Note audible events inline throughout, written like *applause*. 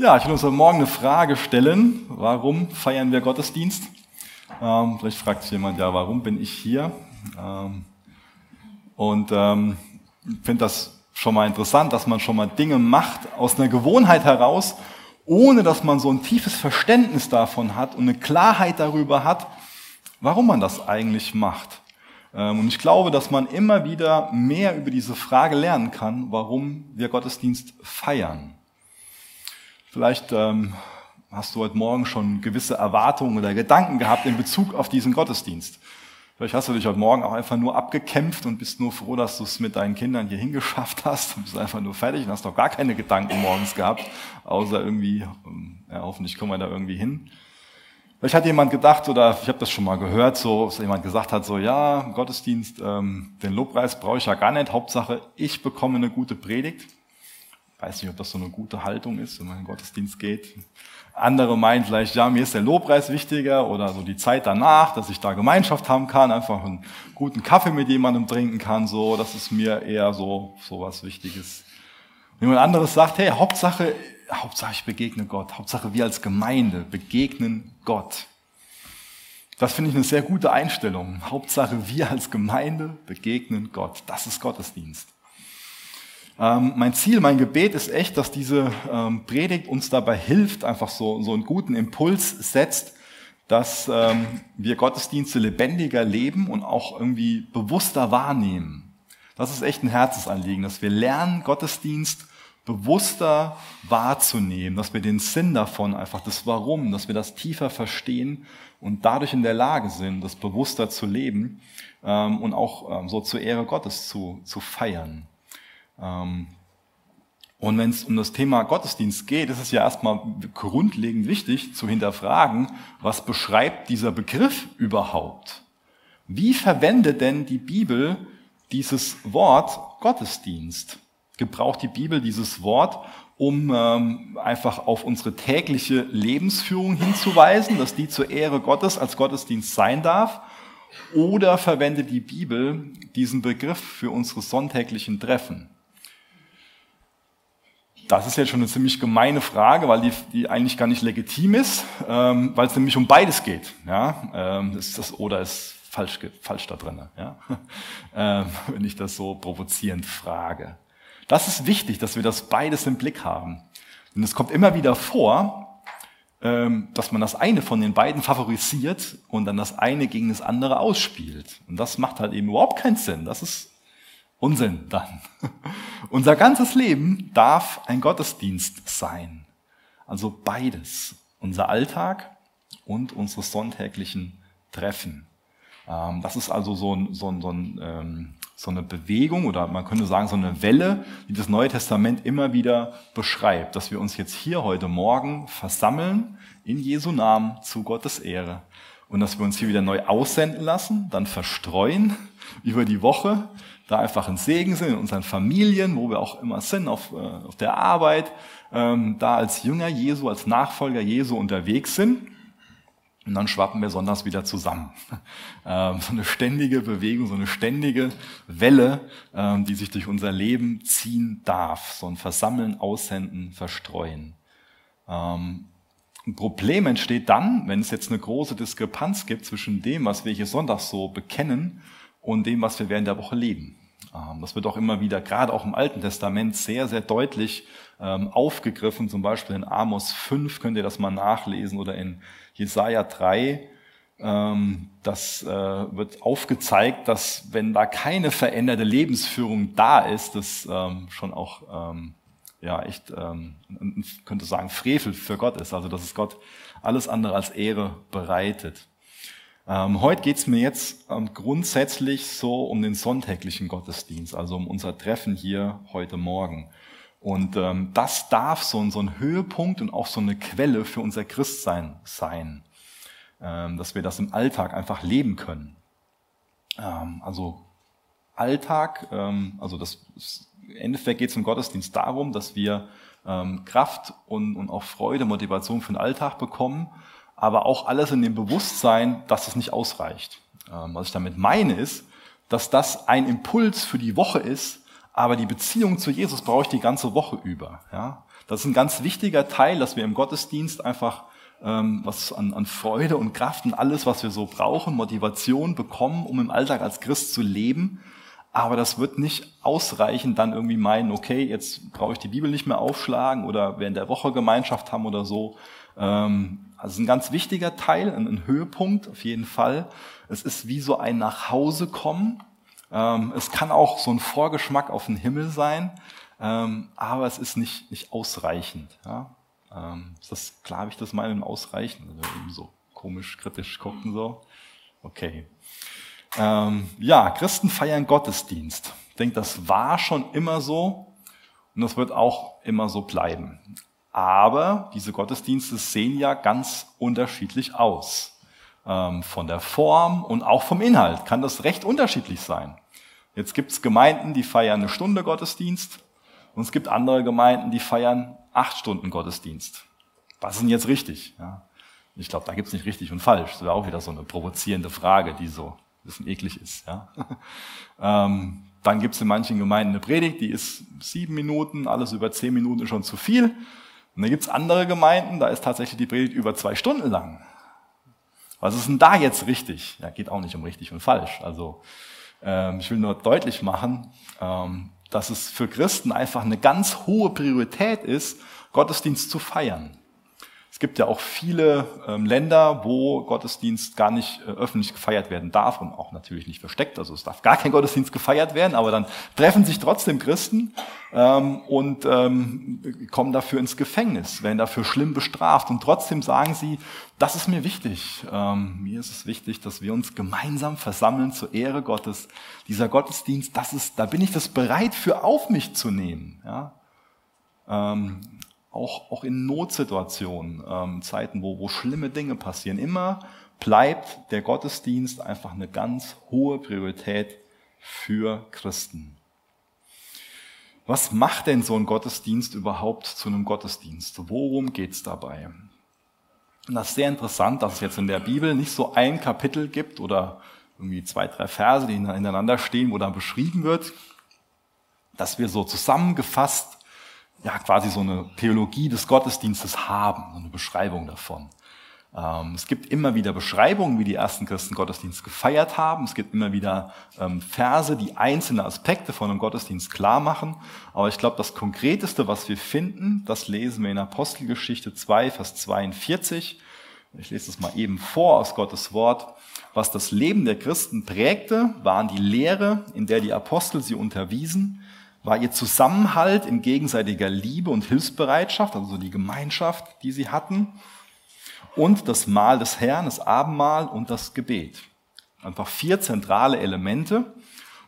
Ja, ich will uns heute Morgen eine Frage stellen. Warum feiern wir Gottesdienst? Ähm, vielleicht fragt sich jemand, ja, warum bin ich hier? Ähm, und ähm, ich finde das schon mal interessant, dass man schon mal Dinge macht aus einer Gewohnheit heraus, ohne dass man so ein tiefes Verständnis davon hat und eine Klarheit darüber hat, warum man das eigentlich macht. Ähm, und ich glaube, dass man immer wieder mehr über diese Frage lernen kann, warum wir Gottesdienst feiern. Vielleicht ähm, hast du heute Morgen schon gewisse Erwartungen oder Gedanken gehabt in Bezug auf diesen Gottesdienst. Vielleicht hast du dich heute Morgen auch einfach nur abgekämpft und bist nur froh, dass du es mit deinen Kindern hier hingeschafft hast und bist einfach nur fertig und hast doch gar keine Gedanken morgens gehabt, außer irgendwie, ähm, ja, hoffentlich kommen wir da irgendwie hin. Vielleicht hat jemand gedacht, oder ich habe das schon mal gehört, so, dass jemand gesagt hat, so ja, Gottesdienst, ähm, den Lobpreis brauche ich ja gar nicht, Hauptsache ich bekomme eine gute Predigt. Weiß nicht, ob das so eine gute Haltung ist, wenn man in den Gottesdienst geht. Andere meinen vielleicht, ja, mir ist der Lobpreis wichtiger oder so die Zeit danach, dass ich da Gemeinschaft haben kann, einfach einen guten Kaffee mit jemandem trinken kann, so, das ist mir eher so, so was Wichtiges. Jemand anderes sagt, hey, Hauptsache, Hauptsache ich begegne Gott. Hauptsache wir als Gemeinde begegnen Gott. Das finde ich eine sehr gute Einstellung. Hauptsache wir als Gemeinde begegnen Gott. Das ist Gottesdienst. Ähm, mein Ziel, mein Gebet ist echt, dass diese ähm, Predigt uns dabei hilft, einfach so, so einen guten Impuls setzt, dass ähm, wir Gottesdienste lebendiger leben und auch irgendwie bewusster wahrnehmen. Das ist echt ein Herzensanliegen, dass wir lernen, Gottesdienst bewusster wahrzunehmen, dass wir den Sinn davon, einfach das Warum, dass wir das tiefer verstehen und dadurch in der Lage sind, das bewusster zu leben ähm, und auch ähm, so zur Ehre Gottes zu, zu feiern. Ähm, und wenn es um das Thema Gottesdienst geht, ist es ja erstmal grundlegend wichtig zu hinterfragen, was beschreibt dieser Begriff überhaupt? Wie verwendet denn die Bibel dieses Wort Gottesdienst? Gebraucht die Bibel dieses Wort, um ähm, einfach auf unsere tägliche Lebensführung hinzuweisen, dass die zur Ehre Gottes als Gottesdienst sein darf? Oder verwendet die Bibel diesen Begriff für unsere sonntäglichen Treffen? Das ist jetzt schon eine ziemlich gemeine Frage, weil die, die eigentlich gar nicht legitim ist, ähm, weil es nämlich um beides geht. Ja? Ähm, das, das Oder ist falsch, falsch da drin, ja? *laughs* ähm, wenn ich das so provozierend frage. Das ist wichtig, dass wir das beides im Blick haben. Denn es kommt immer wieder vor, ähm, dass man das eine von den beiden favorisiert und dann das eine gegen das andere ausspielt. Und das macht halt eben überhaupt keinen Sinn. Das ist Unsinn dann. *laughs* Unser ganzes Leben darf ein Gottesdienst sein. Also beides. Unser Alltag und unsere sonntäglichen Treffen. Ähm, das ist also so, ein, so, ein, so, ein, ähm, so eine Bewegung oder man könnte sagen so eine Welle, die das Neue Testament immer wieder beschreibt, dass wir uns jetzt hier heute Morgen versammeln in Jesu Namen zu Gottes Ehre und dass wir uns hier wieder neu aussenden lassen, dann verstreuen *laughs* über die Woche, da einfach ein Segen sind in unseren Familien, wo wir auch immer sind, auf, äh, auf der Arbeit, ähm, da als Jünger Jesu, als Nachfolger Jesu unterwegs sind. Und dann schwappen wir sonntags wieder zusammen. *laughs* Ähm, so eine ständige Bewegung, so eine ständige Welle, ähm, die sich durch unser Leben ziehen darf. So ein Versammeln, Aussenden, Verstreuen. Ähm, ein Problem entsteht dann, wenn es jetzt eine große Diskrepanz gibt zwischen dem, was wir hier sonntags so bekennen und dem, was wir während der Woche leben. Ähm, das wird auch immer wieder, gerade auch im Alten Testament, sehr, sehr deutlich ähm, aufgegriffen. Zum Beispiel in Amos 5 könnt ihr das mal nachlesen oder in Jesaja 3. Ähm, das äh, wird aufgezeigt, dass wenn da keine veränderte Lebensführung da ist, das schon auch ja echt könnte sagen Frevel für Gott ist. Also dass es Gott alles andere als Ehre bereitet. Ähm, heute geht es mir jetzt ähm, grundsätzlich so um den sonntäglichen Gottesdienst, also um unser Treffen hier heute Morgen. Und ähm, das darf so, ein, so ein Höhepunkt und auch so eine Quelle für unser Christsein sein, ähm, dass wir das im Alltag einfach leben können. Ähm, also Alltag, ähm, also das im Endeffekt geht es im Gottesdienst darum, dass wir ähm, Kraft und, und auch Freude, Motivation für den Alltag bekommen aber auch alles in dem Bewusstsein, dass es nicht ausreicht. Ähm, was ich damit meine ist, dass das ein Impuls für die Woche ist, aber die Beziehung zu Jesus brauche ich die ganze Woche über. Ja? Das ist ein ganz wichtiger Teil, dass wir im Gottesdienst einfach ähm, was an, an Freude und Kraft und alles, was wir so brauchen, Motivation bekommen, um im Alltag als Christ zu leben. Aber das wird nicht ausreichen, dann irgendwie meinen, okay, jetzt brauche ich die Bibel nicht mehr aufschlagen oder während der Woche Gemeinschaft haben oder so. Ähm, also ein ganz wichtiger Teil, ein Höhepunkt auf jeden Fall. Es ist wie so ein Nachhausekommen. Ähm, es kann auch so ein Vorgeschmack auf den Himmel sein, ähm, aber es ist nicht, nicht ausreichend. Ja? Ähm, ist das klar, habe ich das mal ausreichend? Also eben so komisch, kritisch gucken so. Okay. Ähm, ja, Christen feiern Gottesdienst. Ich denke, das war schon immer so und das wird auch immer so bleiben. Aber diese Gottesdienste sehen ja ganz unterschiedlich aus. Ähm, von der Form und auch vom Inhalt kann das recht unterschiedlich sein. Jetzt gibt es Gemeinden, die feiern eine Stunde Gottesdienst und es gibt andere Gemeinden, die feiern acht Stunden Gottesdienst. Was ist denn jetzt richtig? Ich glaube, da gibt es nicht richtig und falsch. Das wäre auch wieder so eine provozierende Frage, die so ein bisschen eklig ist. *laughs* Ähm, dann gibt es in manchen Gemeinden eine Predigt, die ist sieben Minuten, alles über zehn Minuten schon zu viel. Und dann gibt es andere Gemeinden, da ist tatsächlich die Predigt über zwei Stunden lang. Was ist denn da jetzt richtig? Ja, geht auch nicht um richtig und falsch. Also ähm, ich will nur deutlich machen, ähm, dass es für Christen einfach eine ganz hohe Priorität ist, Gottesdienst zu feiern. Es gibt ja auch viele ähm, Länder, wo Gottesdienst gar nicht äh, öffentlich gefeiert werden darf und auch natürlich nicht versteckt. Also es darf gar kein Gottesdienst gefeiert werden, aber dann treffen sich trotzdem Christen ähm, und ähm, kommen dafür ins Gefängnis, werden dafür schlimm bestraft und trotzdem sagen sie, das ist mir wichtig. Mir ist es wichtig, dass wir uns gemeinsam versammeln zur Ehre Gottes. Dieser Gottesdienst, das ist, da bin ich das bereit für auf mich zu nehmen. Ja? Auch, auch in Notsituationen, ähm, Zeiten, wo, wo schlimme Dinge passieren. Immer bleibt der Gottesdienst einfach eine ganz hohe Priorität für Christen. Was macht denn so ein Gottesdienst überhaupt zu einem Gottesdienst? Worum geht's dabei? Und das ist sehr interessant, dass es jetzt in der Bibel nicht so ein Kapitel gibt oder irgendwie zwei, drei Verse, die ineinander stehen, wo dann beschrieben wird, dass wir so zusammengefasst ja, quasi so eine Theologie des Gottesdienstes haben, so eine Beschreibung davon. Ähm, es gibt immer wieder Beschreibungen, wie die ersten Christen Gottesdienst gefeiert haben. Es gibt immer wieder ähm, Verse, die einzelne Aspekte von einem Gottesdienst klar machen. Aber ich glaube, das Konkreteste, was wir finden, das lesen wir in Apostelgeschichte 2, Vers 42. Ich lese das mal eben vor aus Gottes Wort. Was das Leben der Christen prägte, waren die Lehre, in der die Apostel sie unterwiesen, war ihr Zusammenhalt in gegenseitiger Liebe und Hilfsbereitschaft, also die Gemeinschaft, die sie hatten, und das Mahl des Herrn, das Abendmahl und das Gebet. Einfach vier zentrale Elemente.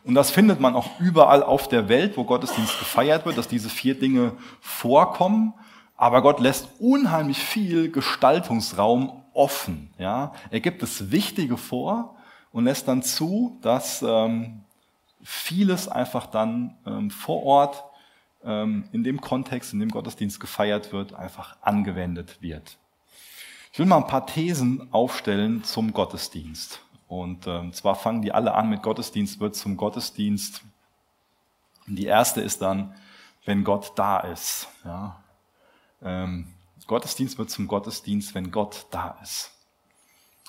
Und das findet man auch überall auf der Welt, wo Gottesdienst gefeiert wird, dass diese vier Dinge vorkommen. Aber Gott lässt unheimlich viel Gestaltungsraum offen. Ja? Er gibt das Wichtige vor und lässt dann zu, dass ähm, vieles einfach dann ähm, vor Ort ähm, in dem Kontext, in dem Gottesdienst gefeiert wird, einfach angewendet wird. Ich will mal ein paar Thesen aufstellen zum Gottesdienst. Und ähm, zwar fangen die alle an mit Gottesdienst wird zum Gottesdienst. Und die erste ist dann, wenn Gott da ist. Ja? Ähm, Gottesdienst wird zum Gottesdienst, wenn Gott da ist.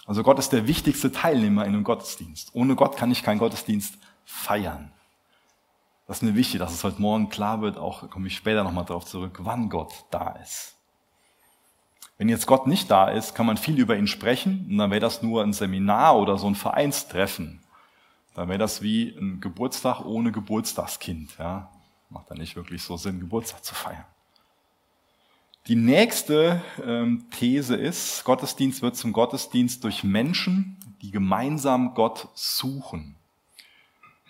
Also Gott ist der wichtigste Teilnehmer in einem Gottesdienst. Ohne Gott kann ich keinen Gottesdienst feiern. Das ist mir wichtig, dass es heute Morgen klar wird, auch komme ich später nochmal darauf zurück, wann Gott da ist. Wenn jetzt Gott nicht da ist, kann man viel über ihn sprechen und dann wäre das nur ein Seminar oder so ein Vereinstreffen. Dann wäre das wie ein Geburtstag ohne Geburtstagskind. Ja? Macht dann nicht wirklich so Sinn, Geburtstag zu feiern. Die nächste ähm, These ist, Gottesdienst wird zum Gottesdienst durch Menschen, die gemeinsam Gott suchen.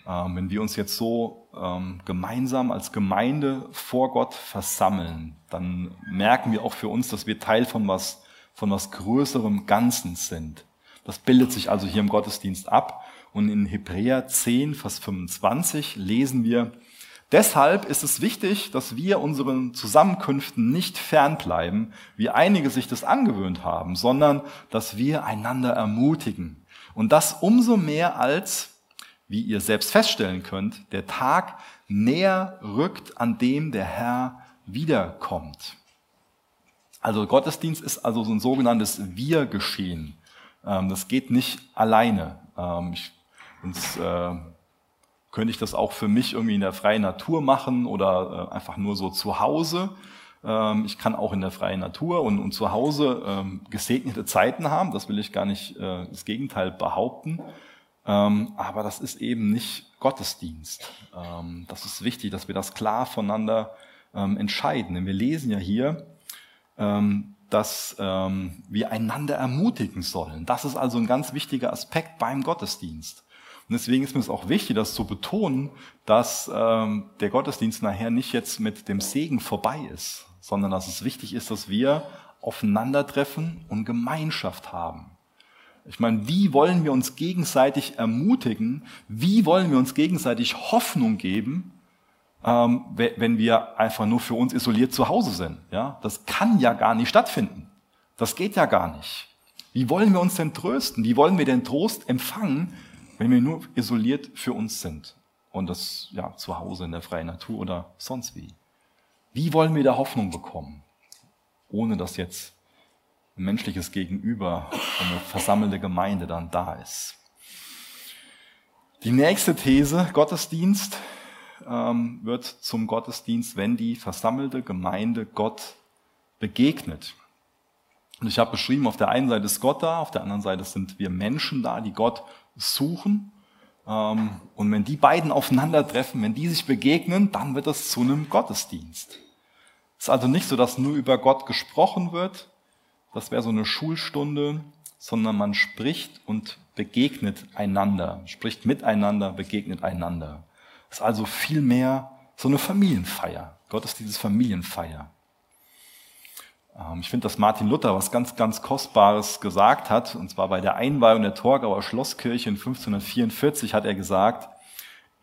Ähm, wenn wir uns jetzt so ähm, gemeinsam als Gemeinde vor Gott versammeln, dann merken wir auch für uns, dass wir Teil von was, von was größerem Ganzen sind. Das bildet sich also hier im Gottesdienst ab. Und in Hebräer 10, Vers 25 lesen wir, Deshalb ist es wichtig, dass wir unseren Zusammenkünften nicht fernbleiben, wie einige sich das angewöhnt haben, sondern dass wir einander ermutigen. Und das umso mehr als wie ihr selbst feststellen könnt, der Tag näher rückt, an dem der Herr wiederkommt. Also Gottesdienst ist also so ein sogenanntes Wir-Geschehen. Ähm, das geht nicht alleine. Ähm, sonst äh, könnte ich das auch für mich irgendwie in der freien Natur machen oder äh, einfach nur so zu Hause. Ähm, ich kann auch in der freien Natur und, und zu Hause gesegnete Zeiten haben. Das will ich gar nicht äh, das Gegenteil behaupten. Aber das ist eben nicht Gottesdienst. das ist wichtig, dass wir das klar voneinander entscheiden. Denn wir lesen ja hier, dass ähm, wir einander ermutigen sollen. Das ist also ein ganz wichtiger Aspekt beim Gottesdienst. Und deswegen ist mir es auch wichtig, das zu betonen, dass ähm, der Gottesdienst nachher nicht jetzt mit dem Segen vorbei ist, sondern dass es wichtig ist, dass wir aufeinandertreffen und Gemeinschaft haben. Ich meine, wie wollen wir uns gegenseitig ermutigen? Wie wollen wir uns gegenseitig Hoffnung geben, ähm, wenn wir einfach nur für uns isoliert zu Hause sind. Ja? Das kann ja gar nicht stattfinden. Das geht ja gar nicht. Wie wollen wir uns denn trösten? Wie wollen wir denn Trost empfangen, wenn wir nur isoliert für uns sind? Und das ja zu Hause in der freien Natur oder sonst wie. Wie wollen wir da Hoffnung bekommen, ohne dass jetzt menschliches Gegenüber eine versammelte Gemeinde dann da ist? Die nächste These, Gottesdienst, ähm, wird zum Gottesdienst, wenn die versammelte Gemeinde Gott begegnet. Und ich habe beschrieben, auf der einen Seite ist Gott da, auf der anderen Seite sind wir Menschen da, die Gott suchen. Ähm, und wenn die beiden aufeinandertreffen, wenn die sich begegnen, dann wird es zu einem Gottesdienst. Es ist also nicht so, dass nur über Gott gesprochen wird, das wäre so eine Schulstunde, sondern man spricht und begegnet einander, spricht miteinander, begegnet einander ist also viel mehr so eine Familienfeier. Gott ist dieses Familienfeier. Ähm, ich finde, dass Martin Luther was ganz, ganz Kostbares gesagt hat, und zwar bei der Einweihung der Torgauer Schlosskirche in 1544 hat er gesagt,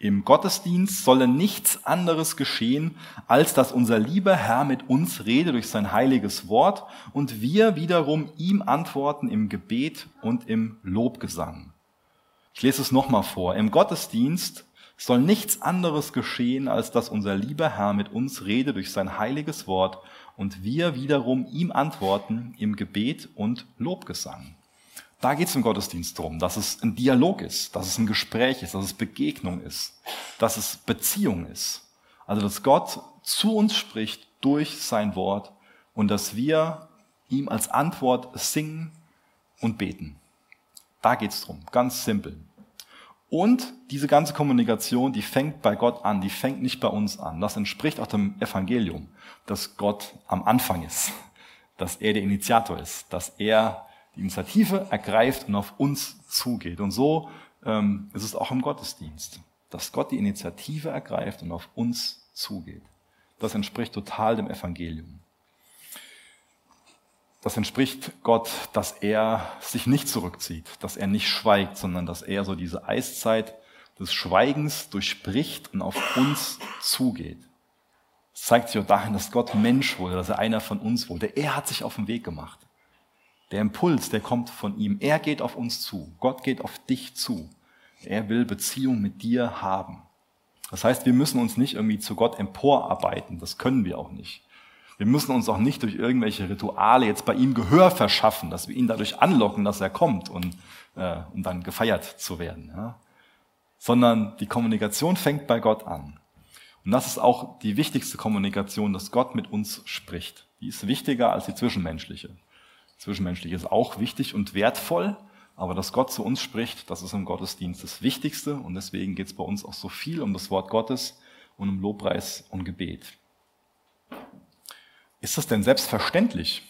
im Gottesdienst solle nichts anderes geschehen, als dass unser lieber Herr mit uns rede durch sein heiliges Wort und wir wiederum ihm antworten im Gebet und im Lobgesang. Ich lese es nochmal vor. Im Gottesdienst soll nichts anderes geschehen, als dass unser lieber Herr mit uns rede durch sein heiliges Wort und wir wiederum ihm antworten im Gebet und Lobgesang. Da geht es im Gottesdienst darum, dass es ein Dialog ist, dass es ein Gespräch ist, dass es Begegnung ist, dass es Beziehung ist. Also dass Gott zu uns spricht durch sein Wort und dass wir ihm als Antwort singen und beten. Da geht es drum, ganz simpel. Und diese ganze Kommunikation, die fängt bei Gott an, die fängt nicht bei uns an. Das entspricht auch dem Evangelium, dass Gott am Anfang ist, *laughs* dass er der Initiator ist, dass er die Initiative ergreift und auf uns zugeht. Und so ähm, ist es auch im Gottesdienst, dass Gott die Initiative ergreift und auf uns zugeht. Das entspricht total dem Evangelium das entspricht Gott, dass er sich nicht zurückzieht, dass er nicht schweigt, sondern dass er so diese Eiszeit des Schweigens durchbricht und auf uns zugeht. Es zeigt sich auch dahin, dass Gott Mensch wurde, dass er einer von uns wurde. Er hat sich auf den Weg gemacht. Der Impuls, der kommt von ihm. Er geht auf uns zu. Gott geht auf dich zu. Er will Beziehung mit dir haben. Das heißt, wir müssen uns nicht irgendwie zu Gott emporarbeiten. Das können wir auch nicht. Wir müssen uns auch nicht durch irgendwelche Rituale jetzt bei ihm Gehör verschaffen, dass wir ihn dadurch anlocken, dass er kommt und äh, um dann gefeiert zu werden. Ja? Sondern die Kommunikation fängt bei Gott an. Und das ist auch die wichtigste Kommunikation, dass Gott mit uns spricht. Die ist wichtiger als die zwischenmenschliche. Zwischenmenschliche ist auch wichtig und wertvoll, aber dass Gott zu uns spricht, das ist im Gottesdienst das Wichtigste und deswegen geht es bei uns auch so viel um das Wort Gottes und um Lobpreis und Gebet. Ist es denn selbstverständlich,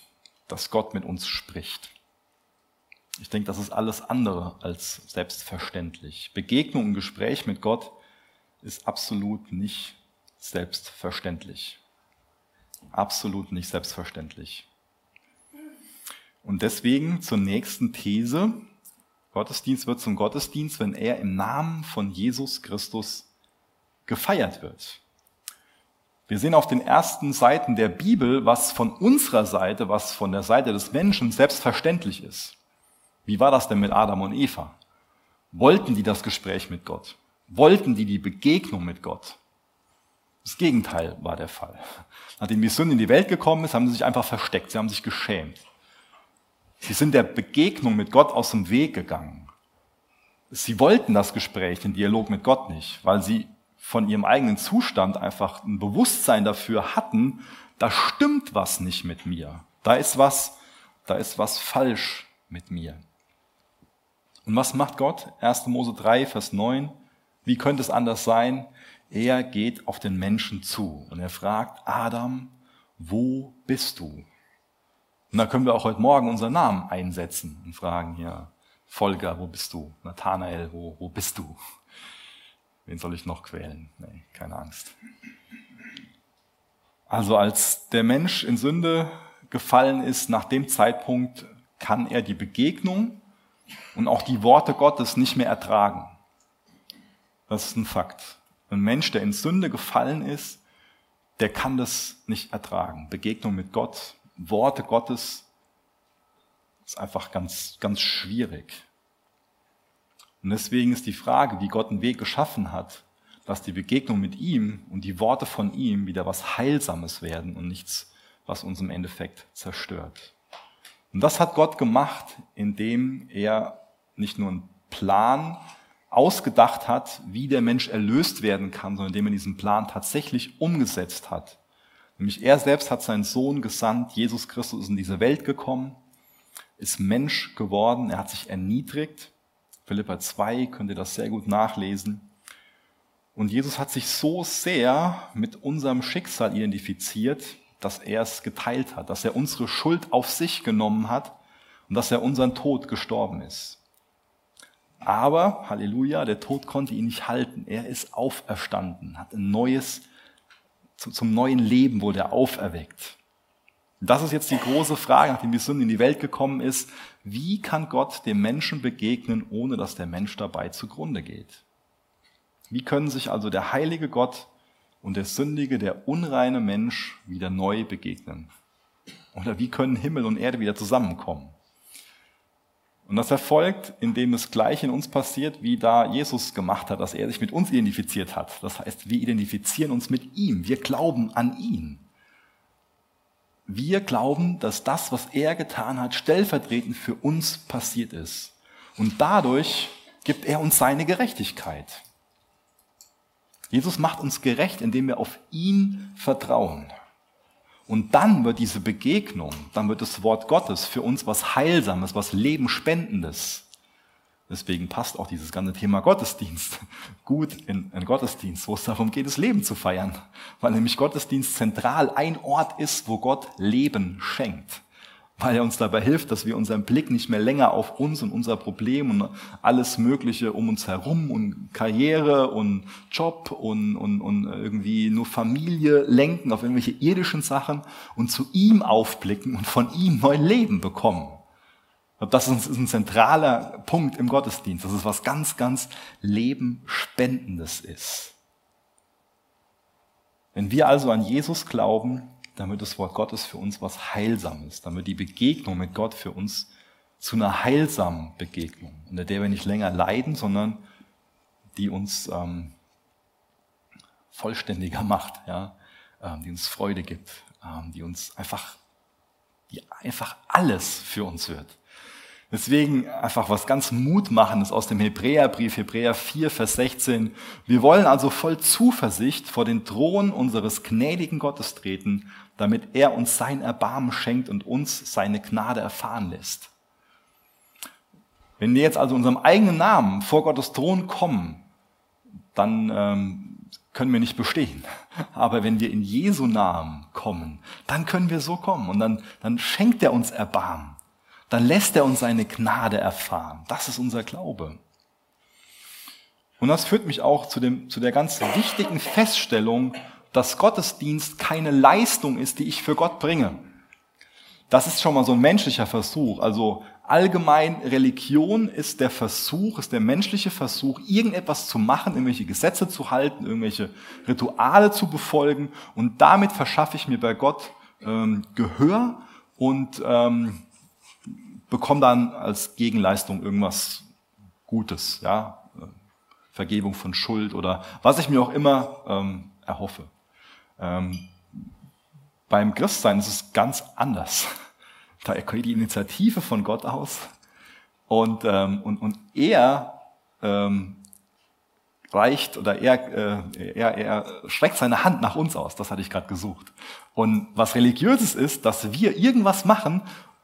dass Gott mit uns spricht? Ich denke, das ist alles andere als selbstverständlich. Begegnung und Gespräch mit Gott ist absolut nicht selbstverständlich. Absolut nicht selbstverständlich. Und deswegen zur nächsten These. Gottesdienst wird zum Gottesdienst, wenn er im Namen von Jesus Christus gefeiert wird. Wir sehen auf den ersten Seiten der Bibel, was von unserer Seite, was von der Seite des Menschen selbstverständlich ist. Wie war das denn mit Adam und Eva? Wollten die das Gespräch mit Gott? Wollten die die Begegnung mit Gott? Das Gegenteil war der Fall. Nachdem die Sünde in die Welt gekommen ist, haben sie sich einfach versteckt, sie haben sich geschämt. Sie sind der Begegnung mit Gott aus dem Weg gegangen. Sie wollten das Gespräch, den Dialog mit Gott nicht, weil sie von ihrem eigenen Zustand einfach ein Bewusstsein dafür hatten, da stimmt was nicht mit mir. Da ist was, da ist was falsch mit mir. Und was macht Gott? 1. Mose 3, Vers 9. Wie könnte es anders sein? Er geht auf den Menschen zu und er fragt, Adam, wo bist du? Und da können wir auch heute Morgen unseren Namen einsetzen und fragen hier, Volker, wo bist du? Nathanael, wo, wo bist du? Wen soll ich noch quälen? Nee, keine Angst. Also als der Mensch in Sünde gefallen ist, nach dem Zeitpunkt kann er die Begegnung und auch die Worte Gottes nicht mehr ertragen. Das ist ein Fakt. Ein Mensch, der in Sünde gefallen ist, der kann das nicht ertragen. Begegnung mit Gott, Worte Gottes ist einfach ganz, ganz schwierig. Und deswegen ist die Frage, wie Gott einen Weg geschaffen hat, dass die Begegnung mit ihm und die Worte von ihm wieder was Heilsames werden und nichts, was uns im Endeffekt zerstört. Und das hat Gott gemacht, indem er nicht nur einen Plan ausgedacht hat, wie der Mensch erlöst werden kann, sondern indem er diesen Plan tatsächlich umgesetzt hat. Nämlich er selbst hat seinen Sohn gesandt, Jesus Christus ist in diese Welt gekommen, ist Mensch geworden, er hat sich erniedrigt. Philippa 2 könnt ihr das sehr gut nachlesen. Und Jesus hat sich so sehr mit unserem Schicksal identifiziert, dass er es geteilt hat, dass er unsere Schuld auf sich genommen hat und dass er unseren Tod gestorben ist. Aber, Halleluja, der Tod konnte ihn nicht halten. Er ist auferstanden, hat ein neues, zum neuen Leben wurde er auferweckt. Das ist jetzt die große Frage, nachdem die Sünde in die Welt gekommen ist. Wie kann Gott dem Menschen begegnen, ohne dass der Mensch dabei zugrunde geht? Wie können sich also der heilige Gott und der sündige, der unreine Mensch wieder neu begegnen? Oder wie können Himmel und Erde wieder zusammenkommen? Und das erfolgt, indem es gleich in uns passiert, wie da Jesus gemacht hat, dass er sich mit uns identifiziert hat. Das heißt, wir identifizieren uns mit ihm. Wir glauben an ihn. Wir glauben, dass das, was er getan hat, stellvertretend für uns passiert ist. Und dadurch gibt er uns seine Gerechtigkeit. Jesus macht uns gerecht, indem wir auf ihn vertrauen. Und dann wird diese Begegnung, dann wird das Wort Gottes für uns was Heilsames, was Lebenspendendes. Deswegen passt auch dieses ganze Thema Gottesdienst *laughs* gut in einen Gottesdienst, wo es darum geht, das Leben zu feiern. Weil nämlich Gottesdienst zentral ein Ort ist, wo Gott Leben schenkt weil er uns dabei hilft, dass wir unseren Blick nicht mehr länger auf uns und unser Problem und alles Mögliche um uns herum und Karriere und Job und, und, und irgendwie nur Familie lenken auf irgendwelche irdischen Sachen und zu ihm aufblicken und von ihm neu Leben bekommen. Das ist ein zentraler Punkt im Gottesdienst, dass es was ganz, ganz Lebenspendendes ist. Wenn wir also an Jesus glauben, damit das Wort Gottes für uns was Heilsames, damit die Begegnung mit Gott für uns zu einer heilsamen Begegnung, unter der wir nicht länger leiden, sondern die uns ähm, vollständiger *laughs* macht, ja, ähm, die uns Freude gibt, ähm, die uns einfach, die einfach alles für uns wird. Deswegen einfach was ganz Mutmachendes aus dem Hebräerbrief, Hebräer 4, Vers 16. Wir wollen also voll Zuversicht vor den Thron unseres gnädigen Gottes treten, damit er uns sein Erbarmen schenkt und uns seine Gnade erfahren lässt. Wenn wir jetzt also unserem eigenen Namen vor Gottes Thron kommen, dann ähm, können wir nicht bestehen. *laughs* Aber wenn wir in Jesu Namen kommen, dann können wir so kommen und dann, dann schenkt er uns Erbarmen dann lässt er uns seine Gnade erfahren. Das ist unser Glaube. Und das führt mich auch zu, dem, zu der ganz wichtigen Feststellung, dass Gottesdienst keine Leistung ist, die ich für Gott bringe. Das ist schon mal so ein menschlicher Versuch. Also allgemein Religion ist der Versuch, ist der menschliche Versuch, irgendetwas zu machen, irgendwelche Gesetze zu halten, irgendwelche Rituale zu befolgen. Und damit verschaffe ich mir bei Gott ähm, Gehör und ähm, bekomme dann als Gegenleistung irgendwas Gutes, ja, Vergebung von Schuld oder was ich mir auch immer ähm, erhoffe. Ähm, beim Christsein ist es ganz anders. *laughs* Da geht die Initiative von Gott aus und, ähm, und, und er ähm, reicht oder er, äh, er, er streckt seine Hand nach uns aus. Das hatte ich gerade gesucht. Und was religiöses ist, dass wir irgendwas machen,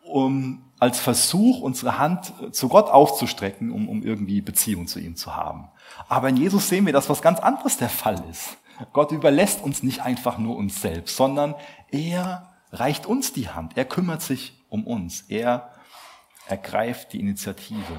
um als Versuch, unsere Hand zu Gott aufzustrecken, um, um irgendwie Beziehung zu ihm zu haben. Aber in Jesus sehen wir, dass was ganz anderes der Fall ist. Gott überlässt uns nicht einfach nur uns selbst, sondern er reicht uns die Hand. Er kümmert sich um uns. Er ergreift die Initiative.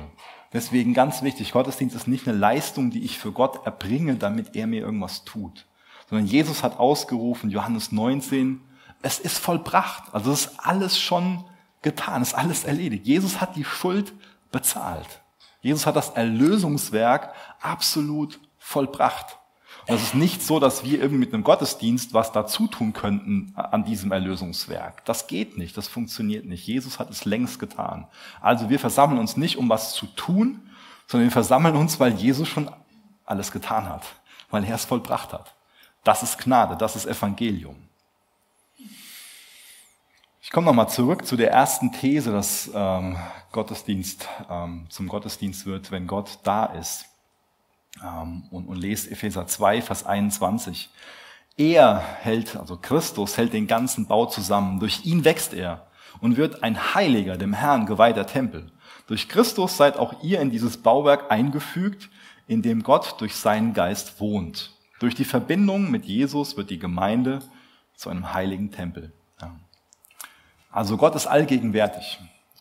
Deswegen ganz wichtig, Gottesdienst ist nicht eine Leistung, die ich für Gott erbringe, damit er mir irgendwas tut. Sondern Jesus hat ausgerufen, Johannes 19, es ist vollbracht. Also es ist alles schon getan, ist alles erledigt. Jesus hat die Schuld bezahlt. Jesus hat das Erlösungswerk absolut vollbracht. Und es ist nicht so, dass wir irgendwie mit einem Gottesdienst was dazu tun könnten an diesem Erlösungswerk. Das geht nicht, das funktioniert nicht. Jesus hat es längst getan. Also wir versammeln uns nicht, um was zu tun, sondern wir versammeln uns, weil Jesus schon alles getan hat, weil er es vollbracht hat. Das ist Gnade, das ist Evangelium. Ich komme nochmal zurück zu der ersten These, dass ähm, Gottesdienst ähm, zum Gottesdienst wird, wenn Gott da ist. Ähm, und, und lest Epheser 2, Vers 21. Er hält, also Christus hält den ganzen Bau zusammen. Durch ihn wächst er und wird ein heiliger, dem Herrn geweihter Tempel. Durch Christus seid auch ihr in dieses Bauwerk eingefügt, in dem Gott durch seinen Geist wohnt. Durch die Verbindung mit Jesus wird die Gemeinde zu einem heiligen Tempel. Also Gott ist allgegenwärtig.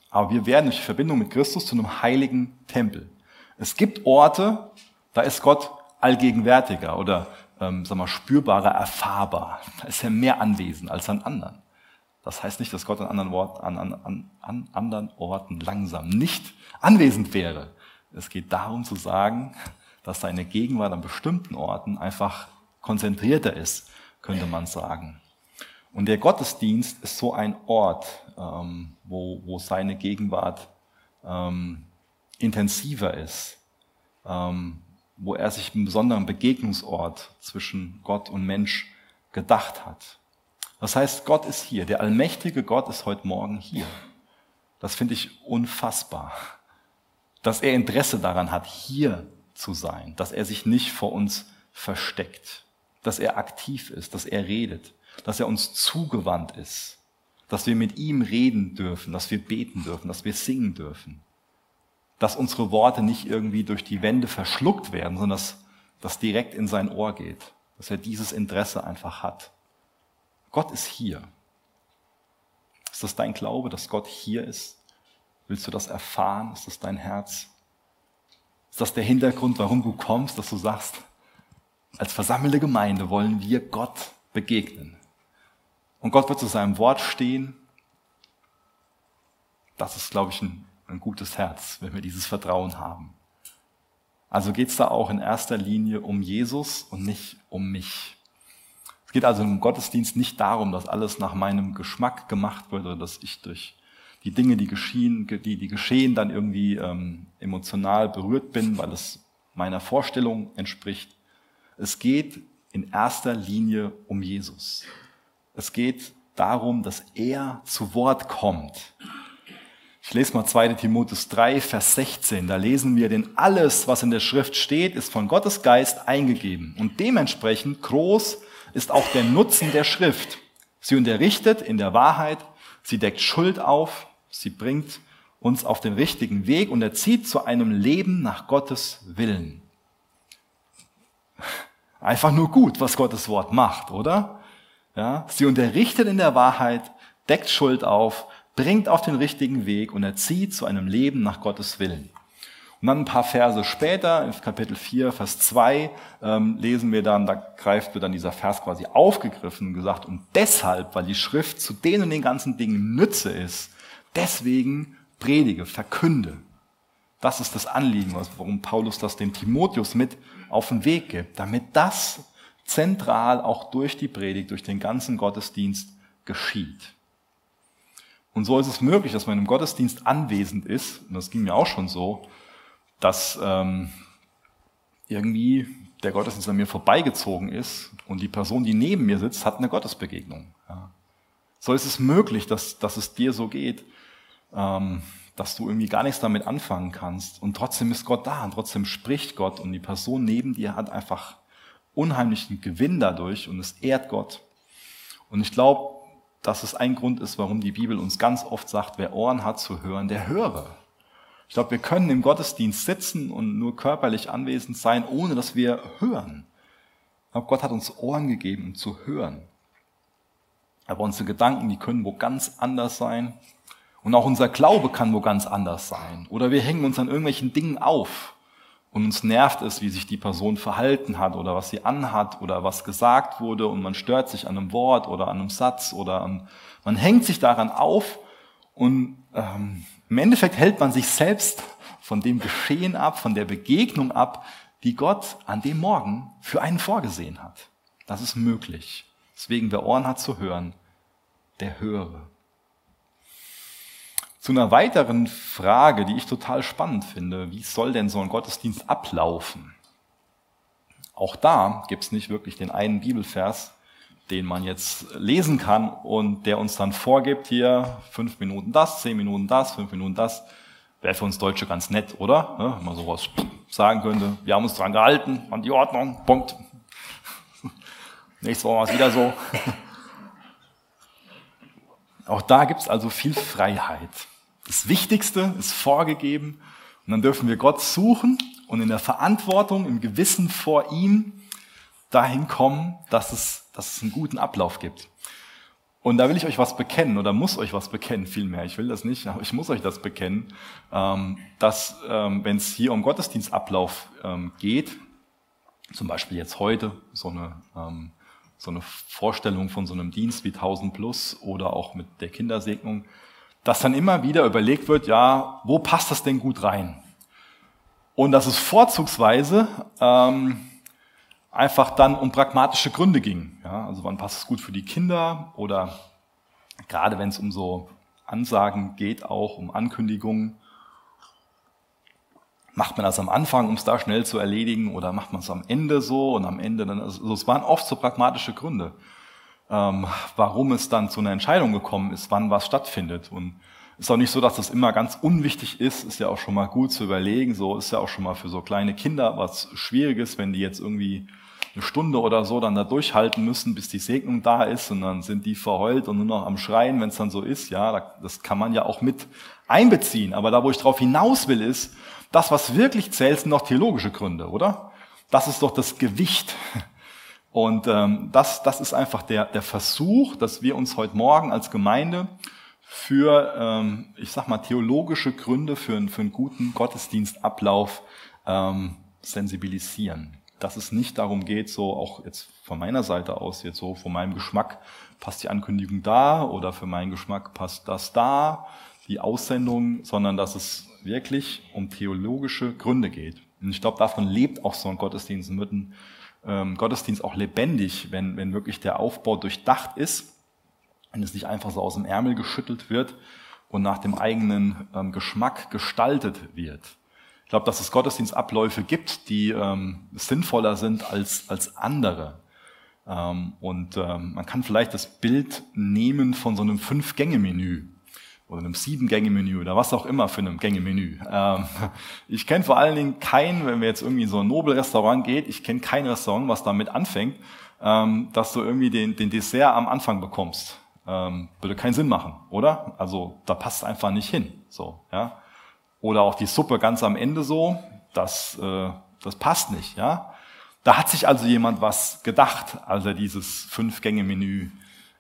Aber wir werden durch Verbindung mit Christus zu einem heiligen Tempel. Es gibt Orte, da ist Gott allgegenwärtiger oder ähm, sag mal, spürbarer, erfahrbar. Da ist er mehr anwesend als an anderen. Das heißt nicht, dass Gott an anderen, Ort, an, an, an anderen Orten langsam nicht anwesend wäre. Es geht darum zu sagen, dass seine Gegenwart an bestimmten Orten einfach konzentrierter ist, könnte man sagen. Und der Gottesdienst ist so ein Ort, ähm, wo, wo seine Gegenwart ähm, intensiver ist, ähm, wo er sich einen besonderen Begegnungsort zwischen Gott und Mensch gedacht hat. Das heißt, Gott ist hier. Der allmächtige Gott ist heute Morgen hier. Das finde ich unfassbar. Dass er Interesse daran hat, hier zu sein. Dass er sich nicht vor uns versteckt. Dass er aktiv ist. Dass er redet dass er uns zugewandt ist, dass wir mit ihm reden dürfen, dass wir beten dürfen, dass wir singen dürfen, dass unsere Worte nicht irgendwie durch die Wände verschluckt werden, sondern dass das direkt in sein Ohr geht, dass er dieses Interesse einfach hat. Gott ist hier. Ist das dein Glaube, dass Gott hier ist? Willst du das erfahren? Ist das dein Herz? Ist das der Hintergrund, warum du kommst, dass du sagst, als versammelte Gemeinde wollen wir Gott begegnen? Und Gott wird zu seinem Wort stehen. Das ist, glaube ich, ein, ein gutes Herz, wenn wir dieses Vertrauen haben. Also geht es da auch in erster Linie um Jesus und nicht um mich. Es geht also im Gottesdienst nicht darum, dass alles nach meinem Geschmack gemacht wird oder dass ich durch die Dinge, die geschehen, die, die geschehen, dann irgendwie ähm, emotional berührt bin, weil es meiner Vorstellung entspricht. Es geht in erster Linie um Jesus. Es geht darum, dass er zu Wort kommt. Ich lese mal 2 Timotheus 3, Vers 16. Da lesen wir, denn alles, was in der Schrift steht, ist von Gottes Geist eingegeben. Und dementsprechend groß ist auch der Nutzen der Schrift. Sie unterrichtet in der Wahrheit, sie deckt Schuld auf, sie bringt uns auf den richtigen Weg und erzieht zu einem Leben nach Gottes Willen. Einfach nur gut, was Gottes Wort macht, oder? Ja, sie unterrichtet in der Wahrheit, deckt Schuld auf, bringt auf den richtigen Weg und erzieht zu einem Leben nach Gottes Willen. Und dann ein paar Verse später, in Kapitel 4, Vers 2, ähm, lesen wir dann, da greift wird dann dieser Vers quasi aufgegriffen und gesagt, und deshalb, weil die Schrift zu denen und den ganzen Dingen Nütze ist, deswegen predige, verkünde. Das ist das Anliegen, warum Paulus das dem Timotheus mit auf den Weg gibt, damit das zentral auch durch die Predigt, durch den ganzen Gottesdienst geschieht. Und so ist es möglich, dass man im Gottesdienst anwesend ist, und das ging mir auch schon so, dass, ähm, irgendwie der Gottesdienst an mir vorbeigezogen ist und die Person, die neben mir sitzt, hat eine Gottesbegegnung. Ja. So ist es möglich, dass, dass es dir so geht, ähm, dass du irgendwie gar nichts damit anfangen kannst und trotzdem ist Gott da und trotzdem spricht Gott und die Person neben dir hat einfach unheimlichen Gewinn dadurch und es ehrt Gott. Und ich glaube, dass es ein Grund ist, warum die Bibel uns ganz oft sagt, wer Ohren hat zu hören, der höre. Ich glaube, wir können im Gottesdienst sitzen und nur körperlich anwesend sein, ohne dass wir hören. Ich glaube, Gott hat uns Ohren gegeben, um zu hören. Aber unsere Gedanken, die können wo ganz anders sein. Und auch unser Glaube kann wo ganz anders sein. Oder wir hängen uns an irgendwelchen Dingen auf. Und uns nervt es, wie sich die Person verhalten hat oder was sie anhat oder was gesagt wurde und man stört sich an einem Wort oder an einem Satz oder an, man hängt sich daran auf und ähm, im Endeffekt hält man sich selbst von dem Geschehen ab, von der Begegnung ab, die Gott an dem Morgen für einen vorgesehen hat. Das ist möglich. Deswegen, wer Ohren hat zu hören, der höre. Zu einer weiteren Frage, die ich total spannend finde, wie soll denn so ein Gottesdienst ablaufen? Auch da gibt es nicht wirklich den einen Bibelvers, den man jetzt lesen kann und der uns dann vorgibt, hier fünf Minuten das, zehn Minuten das, fünf Minuten das. Wäre für uns Deutsche ganz nett, oder? Ja, wenn man sowas sagen könnte. Wir haben uns dran gehalten, an die Ordnung, Punkt. *laughs* Nächstes Mal war es wieder so. *laughs* Auch da gibt es also viel Freiheit. Das Wichtigste ist vorgegeben und dann dürfen wir Gott suchen und in der Verantwortung, im Gewissen vor ihm dahin kommen, dass es, dass es einen guten Ablauf gibt. Und da will ich euch was bekennen oder muss euch was bekennen, vielmehr. Ich will das nicht, aber ich muss euch das bekennen, ähm, dass ähm, wenn es hier um Gottesdienstablauf ähm, geht, zum Beispiel jetzt heute so eine, so eine Vorstellung von so einem Dienst wie 1000 Plus oder auch mit der Kindersegnung, dass dann immer wieder überlegt wird, ja, wo passt das denn gut rein? Und dass es vorzugsweise ähm, einfach dann um pragmatische Gründe ging. Ja, also wann passt es gut für die Kinder oder gerade wenn es um so Ansagen geht, auch um Ankündigungen, macht man das am Anfang, um es da schnell zu erledigen oder macht man es am Ende so und am Ende dann, also es waren oft so pragmatische Gründe, ähm, warum es dann zu einer Entscheidung gekommen ist, wann was stattfindet und ist auch nicht so, dass das immer ganz unwichtig ist, ist ja auch schon mal gut zu überlegen, so ist ja auch schon mal für so kleine Kinder was Schwieriges, wenn die jetzt irgendwie eine Stunde oder so dann da durchhalten müssen, bis die Segnung da ist und dann sind die verheult und nur noch am Schreien, wenn es dann so ist. Ja, das kann man ja auch mit einbeziehen. Aber da, wo ich drauf hinaus will, ist, das, was wirklich zählt, sind doch theologische Gründe, oder? Das ist doch das Gewicht. Und ähm, das, das ist einfach der, der Versuch, dass wir uns heute Morgen als Gemeinde für, ähm, ich sag mal, theologische Gründe für, für einen guten Gottesdienstablauf ähm, sensibilisieren dass es nicht darum geht, so auch jetzt von meiner Seite aus, jetzt so von meinem Geschmack passt die Ankündigung da oder für meinen Geschmack passt das da, die Aussendung, sondern dass es wirklich um theologische Gründe geht. Und ich glaube, davon lebt auch so ein Gottesdienst und wird ein ähm, Gottesdienst auch lebendig, wenn, wenn wirklich der Aufbau durchdacht ist wenn es nicht einfach so aus dem Ärmel geschüttelt wird und nach dem eigenen ähm, Geschmack gestaltet wird. Ich glaube, dass es Gottesdienstabläufe gibt, die ähm, sinnvoller sind als, als andere. Ähm, und ähm, man kann vielleicht das Bild nehmen von so einem Fünf-Gänge-Menü oder einem Sieben-Gänge-Menü oder was auch immer für einem Gänge-Menü. Ähm, ich kenne vor allen Dingen kein, wenn wir jetzt irgendwie so ein Nobel-Restaurant geht, ich kenne kein Restaurant, was damit anfängt, ähm, dass du irgendwie den, den Dessert am Anfang bekommst. Ähm, würde keinen Sinn machen, oder? Also da passt einfach nicht hin. So, ja. Oder auch die Suppe ganz am Ende so, das, äh, das passt nicht. Ja? Da hat sich also jemand was gedacht, als er dieses Fünf-Gänge-Menü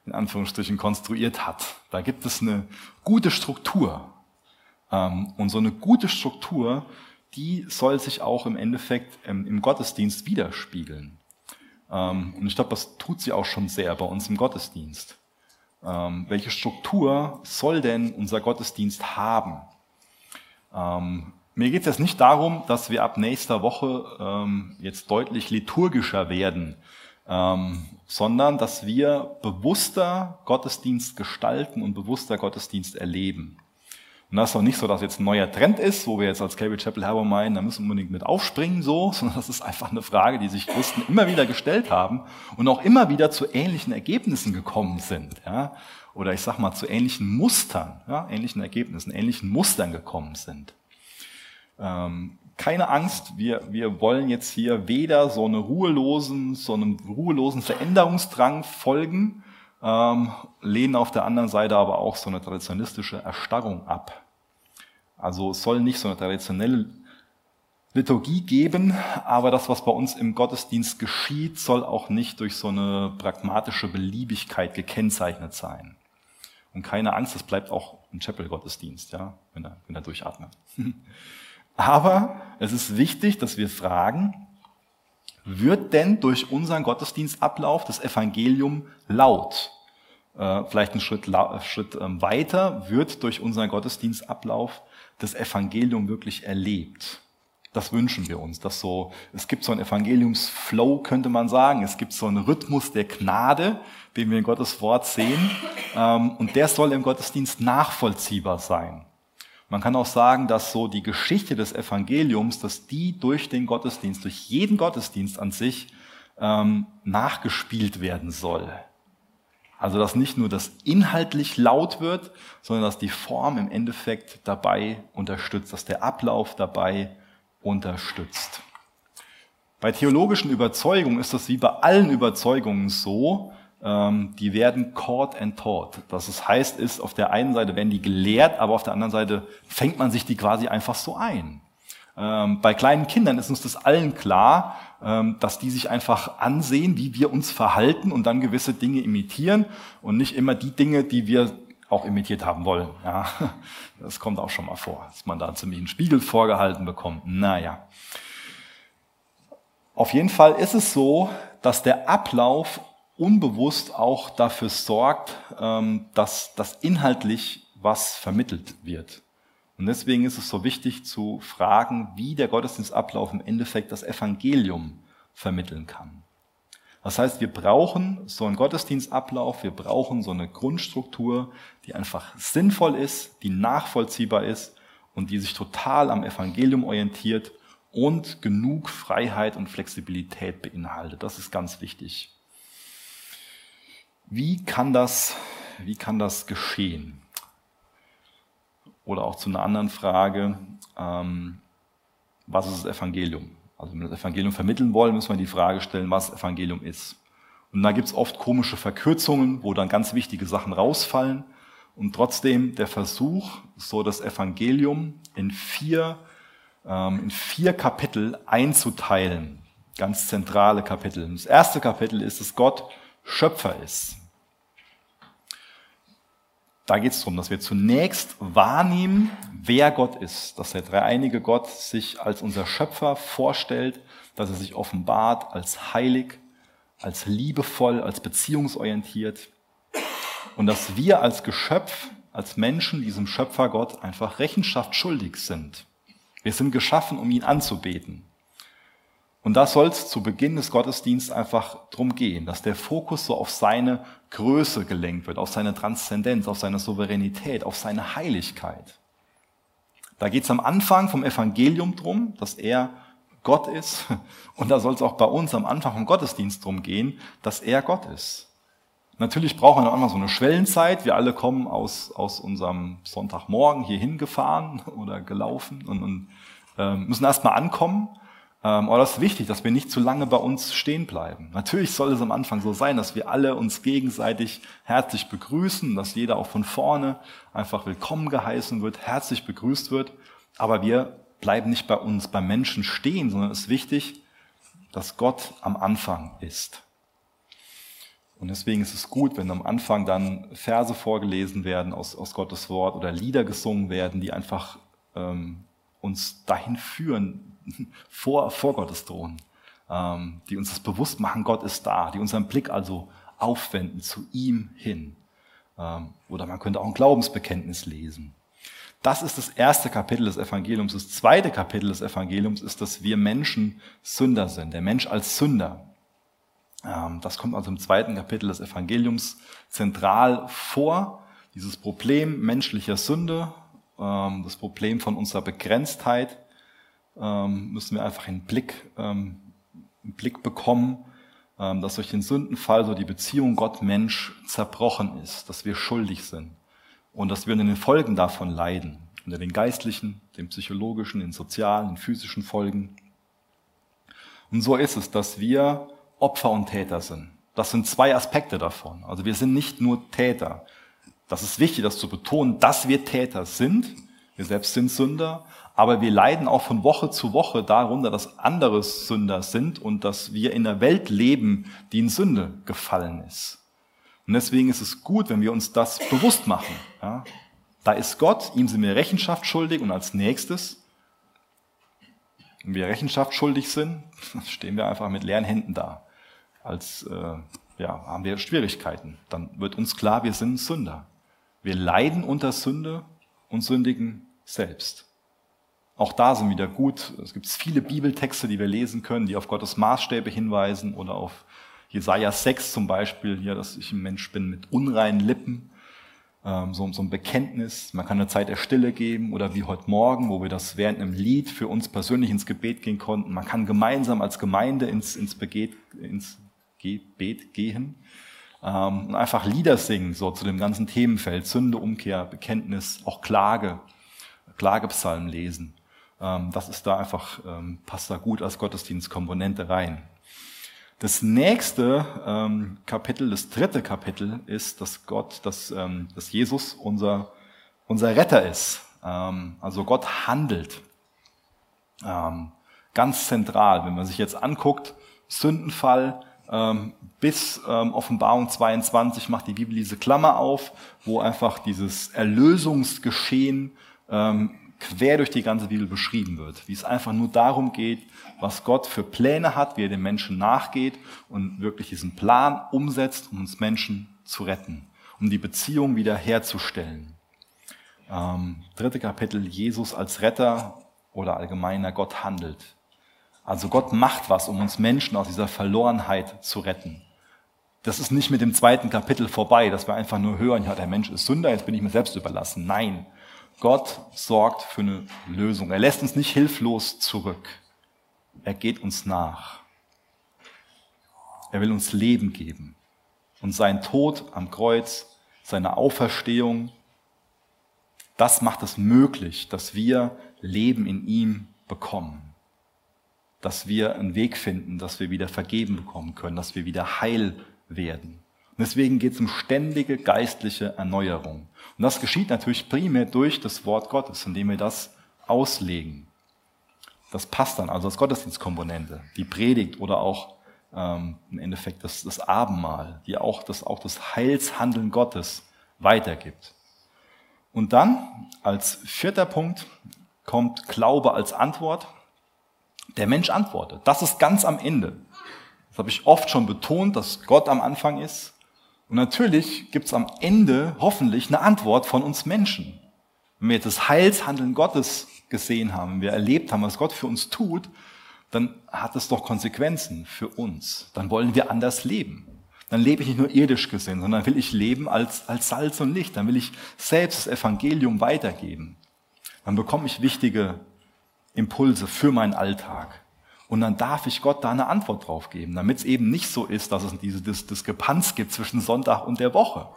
in Anführungsstrichen konstruiert hat. Da gibt es eine gute Struktur. Ähm, und so eine gute Struktur, die soll sich auch im Endeffekt ähm, im Gottesdienst widerspiegeln. Ähm, und ich glaube, das tut sie auch schon sehr bei uns im Gottesdienst. Welche Struktur soll denn unser Gottesdienst haben? Mir geht es jetzt nicht darum, dass wir ab nächster Woche jetzt deutlich liturgischer werden, sondern dass wir bewusster Gottesdienst gestalten und bewusster Gottesdienst erleben. Und das ist auch nicht so, dass jetzt ein neuer Trend ist, wo wir jetzt als Cable Chapel Herber meinen, da müssen wir unbedingt mit aufspringen, so, *laughs* sondern das ist einfach eine Frage, die sich Christen immer wieder gestellt haben und auch immer wieder zu ähnlichen Ergebnissen gekommen sind, ja. Oder ich sag mal, zu ähnlichen Mustern, ja, ähnlichen Ergebnissen, ähnlichen Mustern gekommen sind. Ähm, keine Angst, wir, wir wollen jetzt hier weder so, eine ruhelosen, so einem ruhelosen Veränderungsdrang folgen, ähm, lehnen auf der anderen Seite aber auch so eine traditionalistische Erstarrung ab. Also es soll nicht so eine traditionelle Liturgie geben, aber das, was bei uns im Gottesdienst geschieht, soll auch nicht durch so eine pragmatische Beliebigkeit gekennzeichnet sein. Und keine Angst, es bleibt auch ein Chapel-Gottesdienst, ja, wenn er, wenn er durchatmet. *laughs* aber es ist wichtig, dass wir fragen, wird denn durch unseren Gottesdienstablauf das Evangelium laut? Äh, vielleicht einen Schritt, Schritt ähm, weiter, wird durch unseren Gottesdienstablauf das Evangelium wirklich erlebt? Das wünschen wir uns. Dass so, es gibt so einen Evangeliumsflow, könnte man sagen. Es gibt so einen Rhythmus der Gnade, den wir in Gottes Wort sehen. Ähm, und der soll im Gottesdienst nachvollziehbar sein. Man kann auch sagen, dass so die Geschichte des Evangeliums, dass die durch den Gottesdienst, durch jeden Gottesdienst an sich ähm, nachgespielt werden soll. Also dass nicht nur das inhaltlich laut wird, sondern dass die Form im Endeffekt dabei unterstützt, dass der Ablauf dabei unterstützt. Bei theologischen Überzeugungen ist das wie bei allen Überzeugungen so, die werden caught and taught. Es heißt ist, auf der einen Seite werden die gelehrt, aber auf der anderen Seite fängt man sich die quasi einfach so ein. Ähm, bei kleinen Kindern ist uns das allen klar, ähm, dass die sich einfach ansehen, wie wir uns verhalten und dann gewisse Dinge imitieren und nicht immer die Dinge, die wir auch imitiert haben wollen. Ja, *laughs* das kommt auch schon mal vor, dass man da ziemlich einen Spiegel vorgehalten bekommt. Naja. Auf jeden Fall ist es so, dass der Ablauf unbewusst auch dafür sorgt, ähm, dass das inhaltlich was vermittelt wird. Und deswegen ist es so wichtig zu fragen, wie der Gottesdienstablauf im Endeffekt das Evangelium vermitteln kann. Das heißt, wir brauchen so einen Gottesdienstablauf, wir brauchen so eine Grundstruktur, die einfach sinnvoll ist, die nachvollziehbar ist und die sich total am Evangelium orientiert und genug Freiheit und Flexibilität beinhaltet. Das ist ganz wichtig. Wie kann das, wie kann das geschehen? Oder auch zu einer anderen Frage, ähm, was ist das Evangelium? Also wenn wir das Evangelium vermitteln wollen, müssen wir die Frage stellen, was Evangelium ist. Und da gibt es oft komische Verkürzungen, wo dann ganz wichtige Sachen rausfallen. Und trotzdem der Versuch, so das Evangelium in vier, ähm, in vier Kapitel einzuteilen. Ganz zentrale Kapitel. Das erste Kapitel ist, dass Gott Schöpfer ist. Da geht es darum, dass wir zunächst wahrnehmen, wer Gott ist, dass der dreieinige Gott sich als unser Schöpfer vorstellt, dass er sich offenbart als heilig, als liebevoll, als beziehungsorientiert und dass wir als Geschöpf, als Menschen diesem Schöpfergott einfach Rechenschaft schuldig sind. Wir sind geschaffen, um ihn anzubeten. Und da soll es zu Beginn des Gottesdienstes einfach drum gehen, dass der Fokus so auf seine Größe gelenkt wird, auf seine Transzendenz, auf seine Souveränität, auf seine Heiligkeit. Da geht es am Anfang vom Evangelium drum, dass er Gott ist. *laughs* Und da soll es auch bei uns am Anfang vom Gottesdienst drum gehen, dass er Gott ist. Natürlich brauchen wir noch einmal so eine Schwellenzeit. Wir alle kommen aus, aus unserem Sonntagmorgen hier hingefahren *laughs* oder gelaufen und, und äh, müssen erstmal ankommen. Ähm, aber das ist wichtig, dass wir nicht zu lange bei uns stehen bleiben. Natürlich soll es am Anfang so sein, dass wir alle uns gegenseitig herzlich begrüßen, dass jeder auch von vorne einfach willkommen geheißen wird, herzlich begrüßt wird. Aber wir bleiben nicht bei uns, beim Menschen stehen, sondern es ist wichtig, dass Gott am Anfang ist. Und deswegen ist es gut, wenn am Anfang dann Verse vorgelesen werden aus, aus Gottes Wort oder Lieder gesungen werden, die einfach ähm, uns dahin führen, *laughs* vor, vor Gottes Thron, ähm, die uns das bewusst machen, Gott ist da, die unseren Blick also aufwenden zu ihm hin. Ähm, oder man könnte auch ein Glaubensbekenntnis lesen. Das ist das erste Kapitel des Evangeliums. Das zweite Kapitel des Evangeliums ist, dass wir Menschen Sünder sind, der Mensch als Sünder. Ähm, das kommt also im zweiten Kapitel des Evangeliums zentral vor. Dieses Problem menschlicher Sünde ähm, das Problem von unserer Begrenztheit ähm, müssen wir einfach in Blick, ähm, in Blick bekommen, ähm, dass durch den Sündenfall so die Beziehung Gott-Mensch zerbrochen ist, dass wir schuldig sind und dass wir in den Folgen davon leiden, unter den geistlichen, den psychologischen, den sozialen, den physischen Folgen. Und so ist es, dass wir Opfer und Täter sind. Das sind zwei Aspekte davon. Also wir sind nicht nur Täter. Das ist wichtig, das zu betonen, dass wir Täter sind. Wir selbst sind Sünder, aber wir leiden auch von Woche zu Woche darunter, dass andere Sünder sind und dass wir in einer Welt leben, die in Sünde gefallen ist. Und deswegen ist es gut, wenn wir uns das bewusst machen. Ja? Da ist Gott, ihm sind wir Rechenschaft schuldig und als nächstes, wenn wir Rechenschaft schuldig sind, *laughs* stehen wir einfach mit leeren Händen da. Als äh, ja, haben wir Schwierigkeiten. Dann wird uns klar, wir sind Sünder. Wir leiden unter Sünde und sündigen selbst. Auch da sind wieder gut. Es gibt viele Bibeltexte, die wir lesen können, die auf Gottes Maßstäbe hinweisen oder auf Jesaja 6 zum Beispiel, hier, dass ich ein Mensch bin mit unreinen Lippen. Ähm, so, so ein Bekenntnis. Man kann eine Zeit der Stille geben oder wie heute Morgen, wo wir das während einem Lied für uns persönlich ins Gebet gehen konnten. Man kann gemeinsam als Gemeinde ins, ins, Beget, ins Gebet gehen ähm, und einfach Lieder singen, so zu dem ganzen Themenfeld. Sünde, Umkehr, Bekenntnis, auch Klage, Klagepsalmen lesen. Ähm, das ist da einfach, ähm, passt da gut als Gottesdienstkomponente rein. Das nächste ähm, Kapitel, das dritte Kapitel, ist, dass Gott, dass, dass Jesus unser, unser Retter ist. also Gott handelt. ganz zentral, wenn man sich jetzt anguckt, Sündenfall, bis Offenbarung 22 macht die Bibel diese Klammer auf, wo einfach dieses Erlösungsgeschehen quer durch die ganze Bibel beschrieben wird, wie es einfach nur darum geht, was Gott für Pläne hat, wie er den Menschen nachgeht und wirklich diesen Plan umsetzt, um uns Menschen zu retten, um die Beziehung wieder herzustellen. Ähm, dritte Kapitel, Jesus als Retter oder allgemeiner Gott handelt. Also Gott macht was, um uns Menschen aus dieser Verlorenheit zu retten. Das ist nicht mit dem zweiten Kapitel vorbei, dass wir einfach nur hören, ja, der Mensch ist Sünder, jetzt bin ich mir selbst überlassen. Nein, Gott sorgt für eine Lösung. Er lässt uns nicht hilflos zurück. Er geht uns nach. Er will uns Leben geben. Und sein Tod am Kreuz, seine Auferstehung, das macht es möglich, dass wir Leben in ihm bekommen. Dass wir einen Weg finden, dass wir wieder vergeben bekommen können, dass wir wieder heil werden. Und deswegen geht es um ständige geistliche Erneuerung. Und das geschieht natürlich primär durch das Wort Gottes, indem wir das auslegen. Das passt dann also als Gottesdienstkomponente, die Predigt oder auch ähm, im Endeffekt das, das Abendmahl, die auch das, auch das Heilshandeln Gottes weitergibt. Und dann als vierter Punkt kommt Glaube als Antwort. Der Mensch antwortet. Das ist ganz am Ende. Das habe ich oft schon betont, dass Gott am Anfang ist und natürlich gibt es am Ende hoffentlich eine Antwort von uns Menschen. Wenn wir jetzt das Heilshandeln Gottes gesehen haben, wir erlebt haben, was Gott für uns tut, dann hat es doch Konsequenzen für uns. Dann wollen wir anders leben. Dann lebe ich nicht nur irdisch gesehen, sondern will ich leben als, als Salz und Licht. Dann will ich selbst das Evangelium weitergeben. Dann bekomme ich wichtige Impulse für meinen Alltag. Und dann darf ich Gott da eine Antwort drauf geben, damit es eben nicht so ist, dass es diese Diskrepanz gibt zwischen Sonntag und der Woche.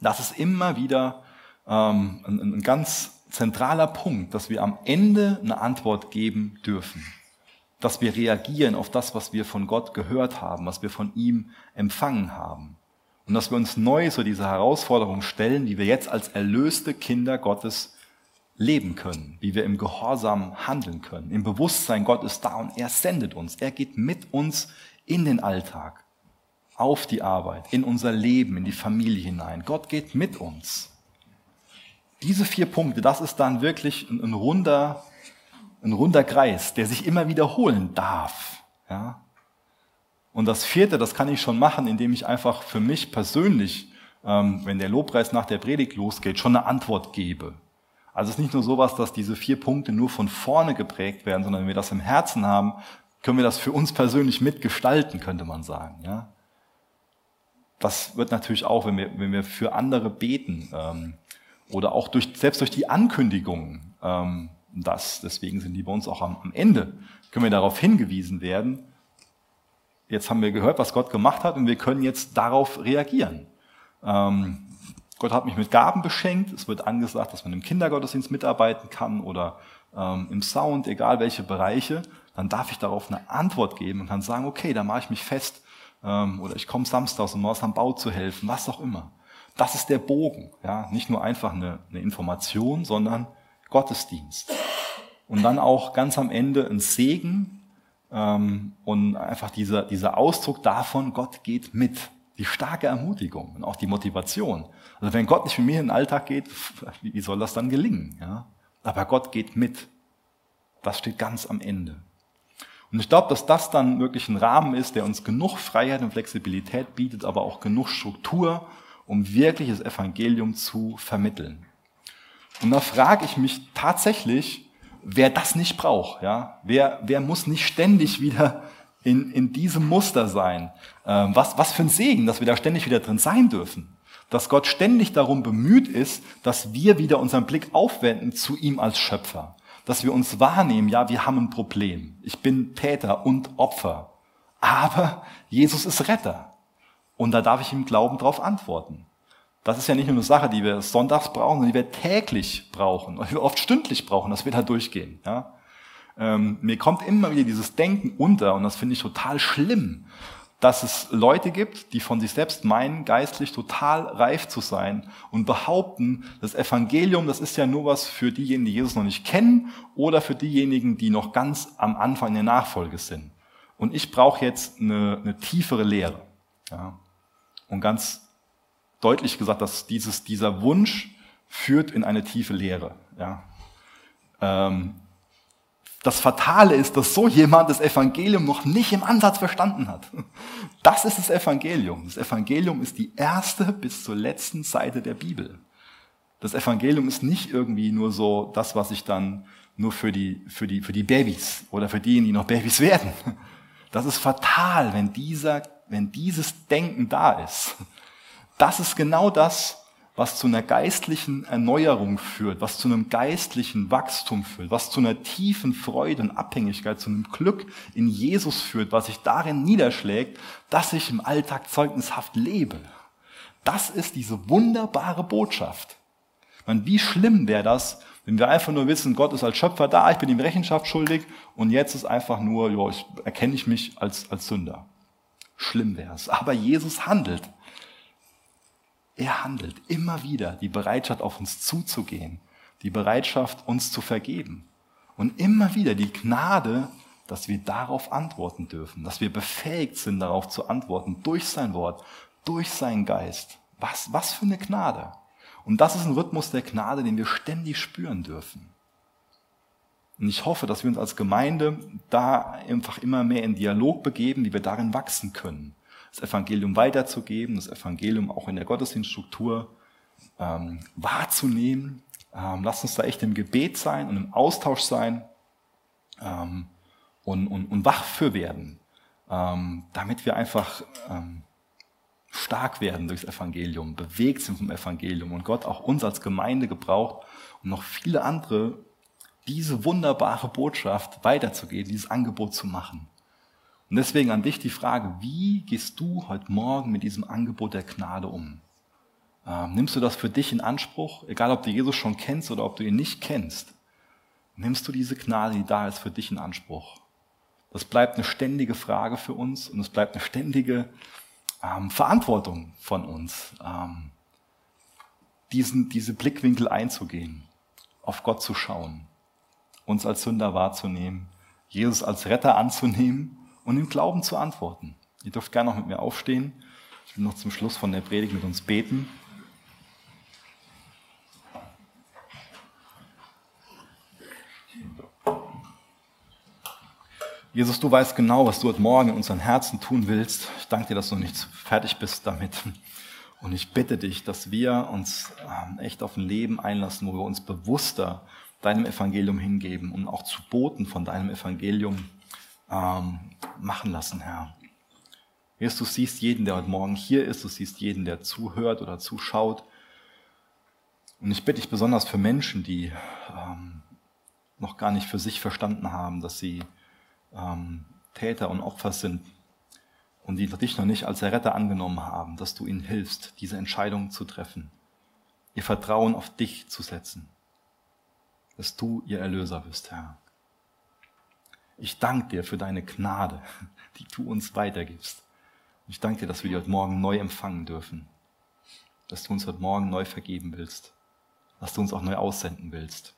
Das ist immer wieder ähm, ein, ein ganz zentraler Punkt, dass wir am Ende eine Antwort geben dürfen. Dass wir reagieren auf das, was wir von Gott gehört haben, was wir von ihm empfangen haben. Und dass wir uns neu so diese Herausforderung stellen, die wir jetzt als erlöste Kinder Gottes leben können, wie wir im Gehorsam handeln können, im Bewusstsein, Gott ist da und er sendet uns, er geht mit uns in den Alltag, auf die Arbeit, in unser Leben, in die Familie hinein. Gott geht mit uns. Diese vier Punkte, das ist dann wirklich ein, ein runder, ein runder Kreis, der sich immer wiederholen darf. Ja? Und das vierte, das kann ich schon machen, indem ich einfach für mich persönlich, ähm, wenn der Lobpreis nach der Predigt losgeht, schon eine Antwort gebe. Also es ist nicht nur sowas, dass diese vier Punkte nur von vorne geprägt werden, sondern wenn wir das im Herzen haben, können wir das für uns persönlich mitgestalten, könnte man sagen. Ja? Das wird natürlich auch, wenn wir, wenn wir für andere beten ähm, oder auch durch, selbst durch die Ankündigungen, ähm, das, deswegen sind die bei uns auch am, am Ende, können wir darauf hingewiesen werden, jetzt haben wir gehört, was Gott gemacht hat und wir können jetzt darauf reagieren. Ähm, Gott hat mich mit Gaben beschenkt. Es wird angesagt, dass man im Kindergottesdienst mitarbeiten kann oder ähm, im Sound, egal welche Bereiche. Dann darf ich darauf eine Antwort geben und kann sagen, okay, da mache ich mich fest ähm, oder ich komme samstags, um aus am Bau zu helfen, was auch immer. Das ist der Bogen. Ja? Nicht nur einfach eine, eine Information, sondern Gottesdienst. Und dann auch ganz am Ende ein Segen ähm, und einfach dieser, dieser Ausdruck davon, Gott geht mit. Die starke Ermutigung und auch die Motivation. Also wenn Gott nicht mit mir in den Alltag geht, *laughs* wie soll das dann gelingen? Ja? Aber Gott geht mit. Das steht ganz am Ende. Und ich glaube, dass das dann wirklich ein Rahmen ist, der uns genug Freiheit und Flexibilität bietet, aber auch genug Struktur, um wirkliches Evangelium zu vermitteln. Und da frage ich mich tatsächlich, wer das nicht braucht. Ja? Wer, wer muss nicht ständig wieder in, in diesem Muster sein? Ähm, was, was für ein Segen, dass wir da ständig wieder drin sein dürfen. Dass Gott ständig darum bemüht ist, dass wir wieder unseren Blick aufwenden zu ihm als Schöpfer dass wir uns wahrnehmen, ja, wir haben ein Problem. Ich bin Täter und Opfer. Aber Jesus ist Retter. Und da darf ich im Glauben darauf antworten. Das ist ja nicht nur eine Sache, die wir sonntags brauchen, sondern die wir täglich brauchen die *laughs* wir oft stündlich brauchen, dass wir da durchgehen. Ja? Ähm, mir kommt immer wieder dieses Denken unter und das finde ich total schlimm, dass es Leute gibt, die von sich selbst meinen, geistlich total reif zu sein und behaupten, das Evangelium, das ist ja nur was für diejenigen, die Jesus noch nicht kennen oder für diejenigen, die noch ganz am Anfang der Nachfolge sind. Und ich brauche jetzt eine, eine tiefere Lehre. Ja. Und ganz deutlich gesagt, dass dieses, dieser Wunsch führt in eine tiefe Lehre. Ja. Ähm, das Fatale ist, dass so jemand das Evangelium noch nicht im Ansatz verstanden hat. Das ist das Evangelium. Das Evangelium ist die erste bis zur letzten Seite der Bibel. Das Evangelium ist nicht irgendwie nur so das, was ich dann nur für die, für die, für die Babys oder für diejenigen, die noch Babys werden. Das ist fatal, wenn dieser, wenn dieses Denken da ist. Das ist genau das, was zu einer geistlichen Erneuerung führt, was zu einem geistlichen Wachstum führt, was zu einer tiefen Freude und Abhängigkeit, zu einem Glück in Jesus führt, was sich darin niederschlägt, dass ich im Alltag zeugnishaft lebe. Das ist diese wunderbare Botschaft. meine, wie schlimm wäre das, wenn wir einfach nur wissen, Gott ist als Schöpfer da, ich bin ihm Rechenschaft schuldig und jetzt ist einfach nur, ja, ich erkenne ich mich als, als Sünder. Schlimm wäre es. Aber Jesus handelt. Er handelt immer wieder die Bereitschaft, auf uns zuzugehen, die Bereitschaft, uns zu vergeben. Und immer wieder die Gnade, dass wir darauf antworten dürfen, dass wir befähigt sind, darauf zu antworten, durch sein Wort, durch seinen Geist. Was, was für eine Gnade. Und das ist ein Rhythmus der Gnade, den wir ständig spüren dürfen. Und ich hoffe, dass wir uns als Gemeinde da einfach immer mehr in Dialog begeben, wie wir darin wachsen können das Evangelium weiterzugeben, das Evangelium auch in der Gottesdienststruktur ähm, wahrzunehmen. Ähm, lasst uns da echt im Gebet sein und im Austausch sein ähm, und, und, und wach für werden, ähm, damit wir einfach ähm, stark werden durchs Evangelium, bewegt sind vom Evangelium und Gott auch uns als Gemeinde gebraucht, um noch viele andere diese wunderbare Botschaft weiterzugeben, dieses Angebot zu machen. Und deswegen an dich die Frage, wie gehst du heute Morgen mit diesem Angebot der Gnade um? Ähm, nimmst du das für dich in Anspruch, egal ob du Jesus schon kennst oder ob du ihn nicht kennst? Nimmst du diese Gnade, die da ist, für dich in Anspruch? Das bleibt eine ständige Frage für uns und es bleibt eine ständige ähm, Verantwortung von uns, ähm, diesen, diese Blickwinkel einzugehen, auf Gott zu schauen, uns als Sünder wahrzunehmen, Jesus als Retter anzunehmen und im Glauben zu antworten. Ihr dürft gerne noch mit mir aufstehen. Ich will noch zum Schluss von der Predigt mit uns beten. Jesus, du weißt genau, was du heute Morgen in unseren Herzen tun willst. Ich danke dir, dass du nicht fertig bist damit. Und ich bitte dich, dass wir uns ähm, echt auf ein Leben einlassen, wo wir uns bewusster deinem Evangelium hingeben und auch zu Boten von deinem Evangelium ähm, machen lassen, Herr. Jesus, du siehst jeden, der heute Morgen hier ist, du siehst jeden, der zuhört oder zuschaut. Und ich bitte dich besonders für Menschen, die ähm, noch gar nicht für sich verstanden haben, dass sie ähm, Täter und Opfer sind und die dich noch nicht als Erretter angenommen haben, dass du ihnen hilfst, diese Entscheidung zu treffen, ihr Vertrauen auf dich zu setzen, dass du ihr Erlöser bist, Herr. Ich danke dir für deine Gnade, *laughs* die du uns weitergibst. Ich danke dir, dass wir die heute Morgen neu empfangen dürfen, dass du uns heute Morgen neu vergeben willst, dass du uns auch neu aussenden willst.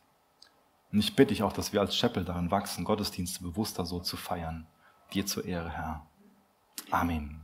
Und ich bitte dich auch, dass wir als Chapel daran wachsen, Gottesdienste bewusster so zu feiern. Dir zur Ehre, Herr. Amen.